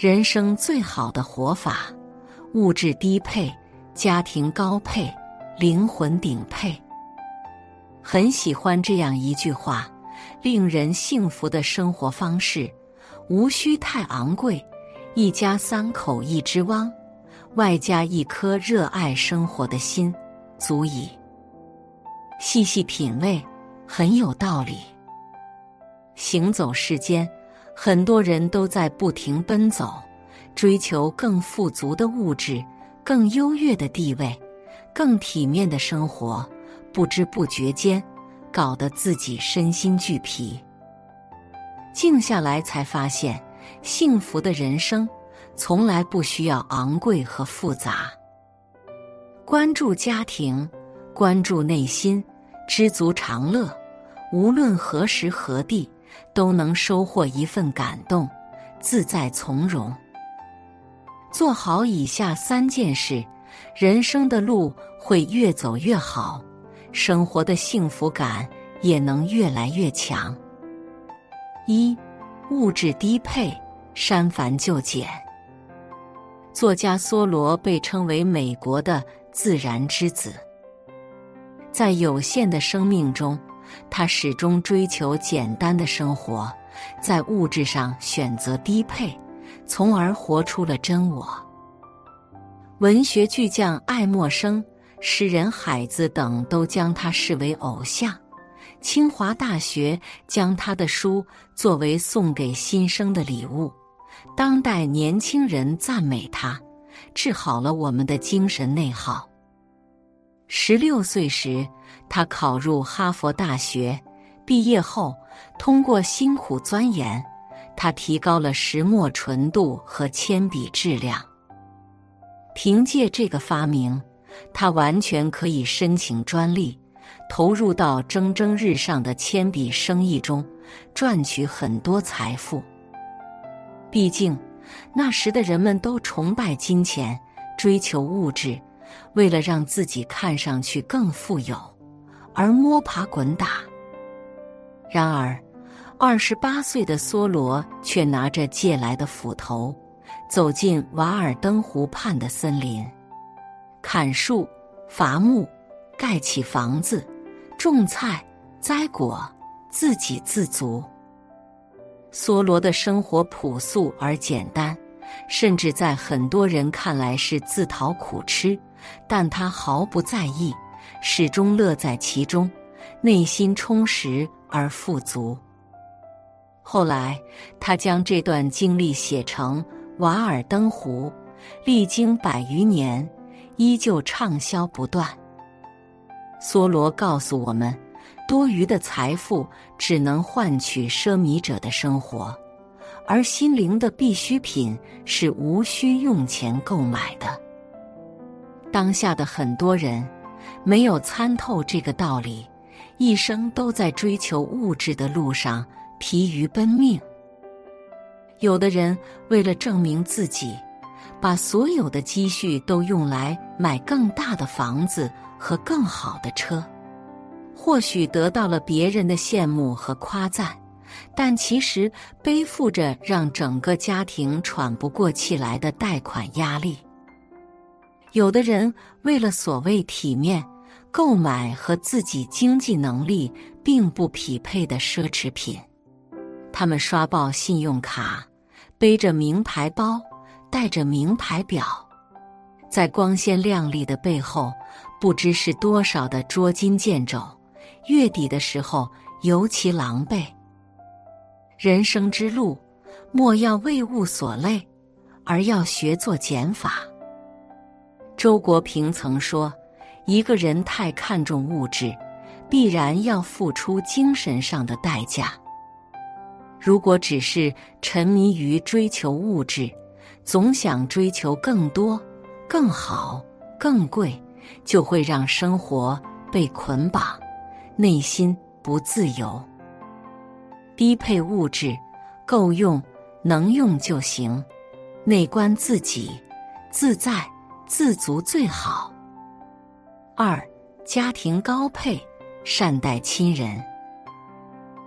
人生最好的活法，物质低配，家庭高配，灵魂顶配。很喜欢这样一句话：令人幸福的生活方式，无需太昂贵，一家三口一只汪，外加一颗热爱生活的心，足矣。细细品味，很有道理。行走世间。很多人都在不停奔走，追求更富足的物质、更优越的地位、更体面的生活，不知不觉间，搞得自己身心俱疲。静下来才发现，幸福的人生从来不需要昂贵和复杂。关注家庭，关注内心，知足常乐，无论何时何地。都能收获一份感动，自在从容。做好以下三件事，人生的路会越走越好，生活的幸福感也能越来越强。一，物质低配，删繁就简。作家梭罗被称为美国的自然之子，在有限的生命中。他始终追求简单的生活，在物质上选择低配，从而活出了真我。文学巨匠爱默生、诗人海子等都将他视为偶像。清华大学将他的书作为送给新生的礼物。当代年轻人赞美他，治好了我们的精神内耗。十六岁时，他考入哈佛大学，毕业后通过辛苦钻研，他提高了石墨纯度和铅笔质量。凭借这个发明，他完全可以申请专利，投入到蒸蒸日上的铅笔生意中，赚取很多财富。毕竟，那时的人们都崇拜金钱，追求物质。为了让自己看上去更富有，而摸爬滚打。然而，二十八岁的梭罗却拿着借来的斧头，走进瓦尔登湖畔的森林，砍树、伐木、盖起房子、种菜、栽果，自给自足。梭罗的生活朴素而简单，甚至在很多人看来是自讨苦吃。但他毫不在意，始终乐在其中，内心充实而富足。后来，他将这段经历写成《瓦尔登湖》，历经百余年，依旧畅销不断。梭罗告诉我们：多余的财富只能换取奢靡者的生活，而心灵的必需品是无需用钱购买的。当下的很多人没有参透这个道理，一生都在追求物质的路上疲于奔命。有的人为了证明自己，把所有的积蓄都用来买更大的房子和更好的车，或许得到了别人的羡慕和夸赞，但其实背负着让整个家庭喘不过气来的贷款压力。有的人为了所谓体面，购买和自己经济能力并不匹配的奢侈品，他们刷爆信用卡，背着名牌包，戴着名牌表，在光鲜亮丽的背后，不知是多少的捉襟见肘，月底的时候尤其狼狈。人生之路，莫要为物所累，而要学做减法。周国平曾说：“一个人太看重物质，必然要付出精神上的代价。如果只是沉迷于追求物质，总想追求更多、更好、更贵，就会让生活被捆绑，内心不自由。低配物质，够用、能用就行，内观自己，自在。”自足最好。二，家庭高配，善待亲人。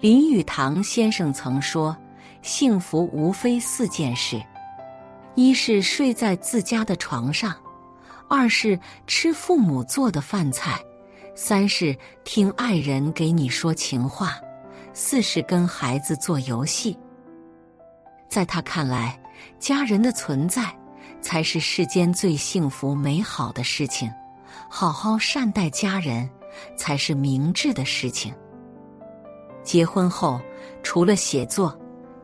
林语堂先生曾说：“幸福无非四件事：一是睡在自家的床上，二是吃父母做的饭菜，三是听爱人给你说情话，四是跟孩子做游戏。在他看来，家人的存在才是世间最幸福美好的事情，好好善待家人才是明智的事情。结婚后，除了写作。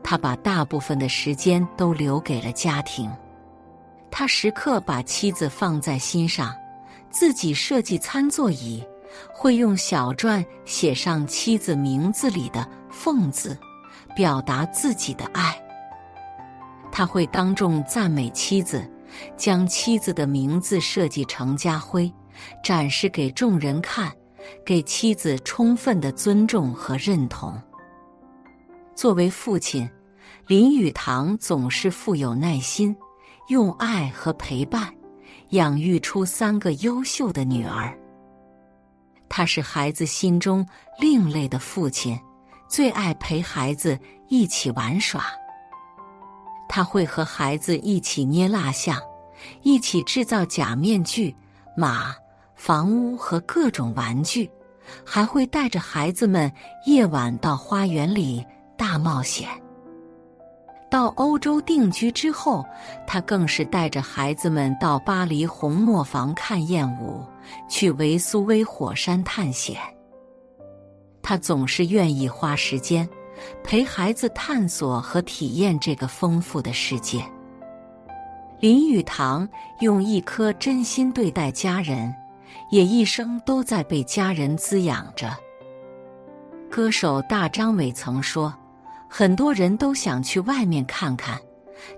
他把大部分的时间都留给了家庭，他时刻把妻子放在心上，自己设计餐座椅，会用小篆写上妻子名字里的“凤”字，表达自己的爱。他会当众赞美妻子，将妻子的名字设计成家徽，展示给众人看，给妻子充分的尊重和认同。作为父亲。林语堂总是富有耐心，用爱和陪伴养育出三个优秀的女儿。他是孩子心中另类的父亲，最爱陪孩子一起玩耍。他会和孩子一起捏蜡像，一起制造假面具、马、房屋和各种玩具，还会带着孩子们夜晚到花园里大冒险。到欧洲定居之后，他更是带着孩子们到巴黎红磨坊看艳舞，去维苏威火山探险。他总是愿意花时间陪孩子探索和体验这个丰富的世界。林语堂用一颗真心对待家人，也一生都在被家人滋养着。歌手大张伟曾说。很多人都想去外面看看，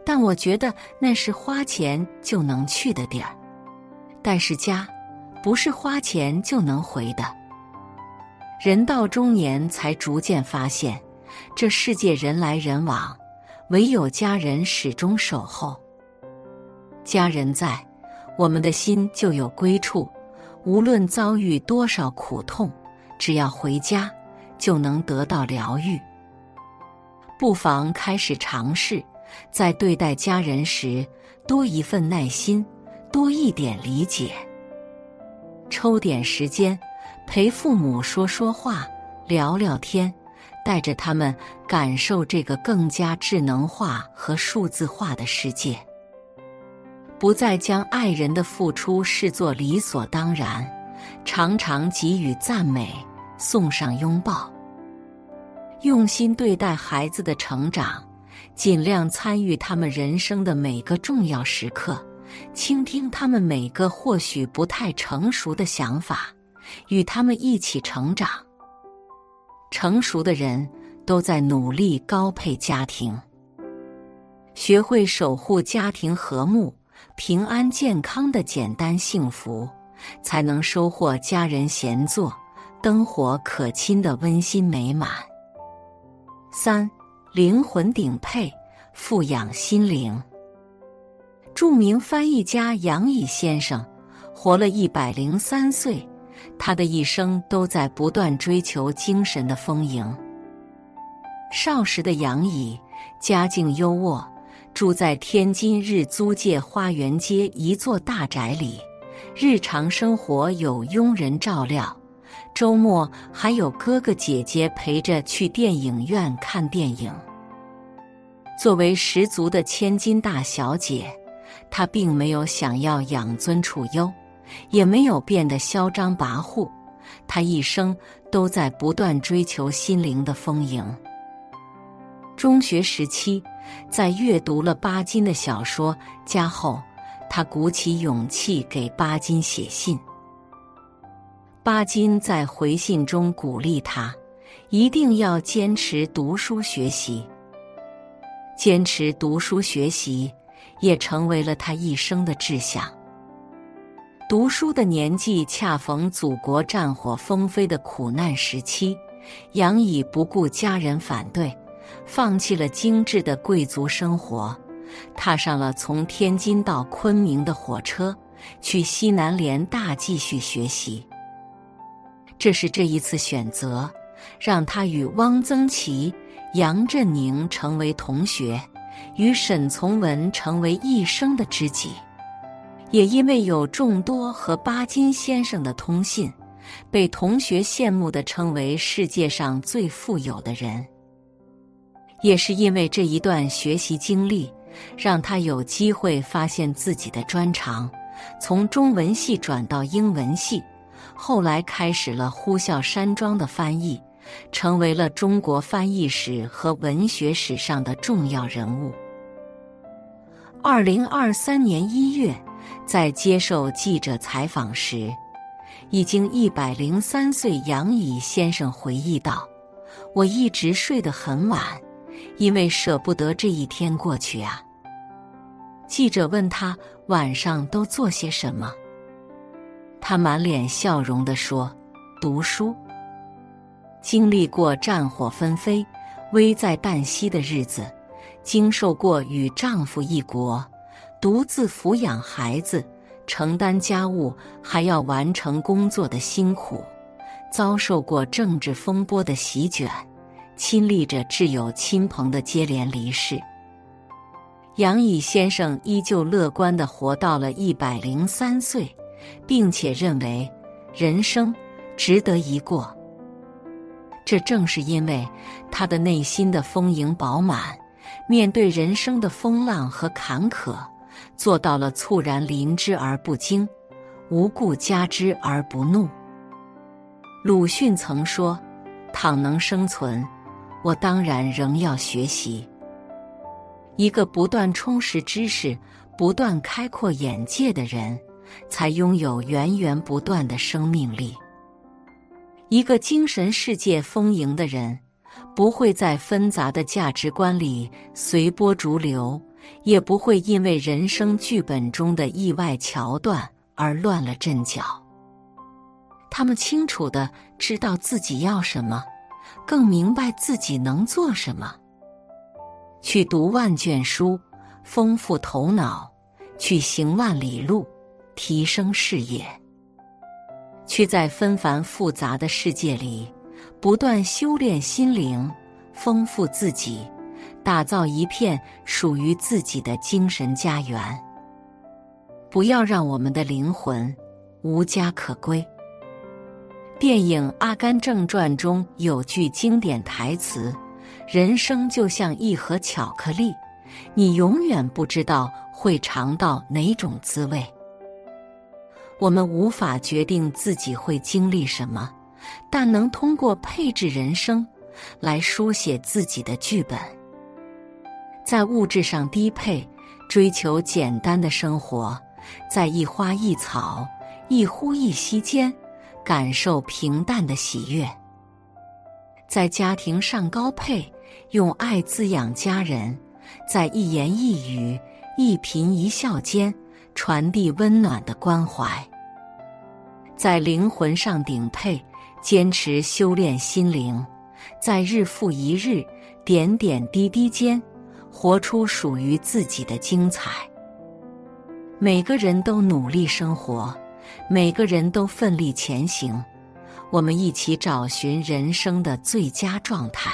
但我觉得那是花钱就能去的地儿。但是家，不是花钱就能回的。人到中年才逐渐发现，这世界人来人往，唯有家人始终守候。家人在，我们的心就有归处。无论遭遇多少苦痛，只要回家，就能得到疗愈。不妨开始尝试，在对待家人时多一份耐心，多一点理解。抽点时间陪父母说说话、聊聊天，带着他们感受这个更加智能化和数字化的世界。不再将爱人的付出视作理所当然，常常给予赞美，送上拥抱。用心对待孩子的成长，尽量参与他们人生的每个重要时刻，倾听他们每个或许不太成熟的想法，与他们一起成长。成熟的人都在努力高配家庭，学会守护家庭和睦、平安、健康的简单幸福，才能收获家人闲坐、灯火可亲的温馨美满。三，灵魂顶配，富养心灵。著名翻译家杨乙先生活了一百零三岁，他的一生都在不断追求精神的丰盈。少时的杨乙家境优渥，住在天津日租界花园街一座大宅里，日常生活有佣人照料。周末还有哥哥姐姐陪着去电影院看电影。作为十足的千金大小姐，她并没有想要养尊处优，也没有变得嚣张跋扈。他一生都在不断追求心灵的丰盈。中学时期，在阅读了巴金的小说《家》后，他鼓起勇气给巴金写信。巴金在回信中鼓励他，一定要坚持读书学习。坚持读书学习，也成为了他一生的志向。读书的年纪恰逢祖国战火纷飞的苦难时期，杨乙不顾家人反对，放弃了精致的贵族生活，踏上了从天津到昆明的火车，去西南联大继续学习。这是这一次选择，让他与汪曾祺、杨振宁成为同学，与沈从文成为一生的知己。也因为有众多和巴金先生的通信，被同学羡慕的称为世界上最富有的人。也是因为这一段学习经历，让他有机会发现自己的专长，从中文系转到英文系，后来开始了呼啸山庄的翻译，成为了中国翻译史和文学史上的重要人物。二零二三年一月。在接受记者采访时，已经一百零三岁杨乙先生回忆道：“我一直睡得很晚，因为舍不得这一天过去啊。”记者问他晚上都做些什么，他满脸笑容地说：“读书。”经历过战火纷飞、危在旦夕的日子，经受过与丈夫异国。独自抚养孩子、承担家务，还要完成工作的辛苦，遭受过政治风波的席卷，亲历着挚友亲朋的接连离世。杨乙先生依旧乐观地活到了一百零三岁，并且认为人生值得一过。这正是因为他的内心的丰盈饱满，面对人生的风浪和坎坷。做到了猝然临之而不惊，无故加之而不怒。鲁迅曾说：“倘能生存，我当然仍要学习。”一个不断充实知识、不断开阔眼界的人，才拥有源源不断的生命力。一个精神世界丰盈的人，不会在纷杂的价值观里随波逐流。也不会因为人生剧本中的意外桥段而乱了阵脚。他们清楚的知道自己要什么，更明白自己能做什么。去读万卷书，丰富头脑；去行万里路，提升视野；去在纷繁复杂的世界里不断修炼心灵，丰富自己。打造一片属于自己的精神家园。不要让我们的灵魂无家可归。电影《阿甘正传》中有句经典台词：“人生就像一盒巧克力，你永远不知道会尝到哪种滋味。”我们无法决定自己会经历什么，但能通过配置人生来书写自己的剧本。在物质上低配，追求简单的生活；在一花一草、一呼一吸间，感受平淡的喜悦；在家庭上高配，用爱滋养家人；在一言一语、一颦一笑间，传递温暖的关怀；在灵魂上顶配，坚持修炼心灵；在日复一日、点点滴滴间。活出属于自己的精彩。每个人都努力生活，每个人都奋力前行。我们一起找寻人生的最佳状态。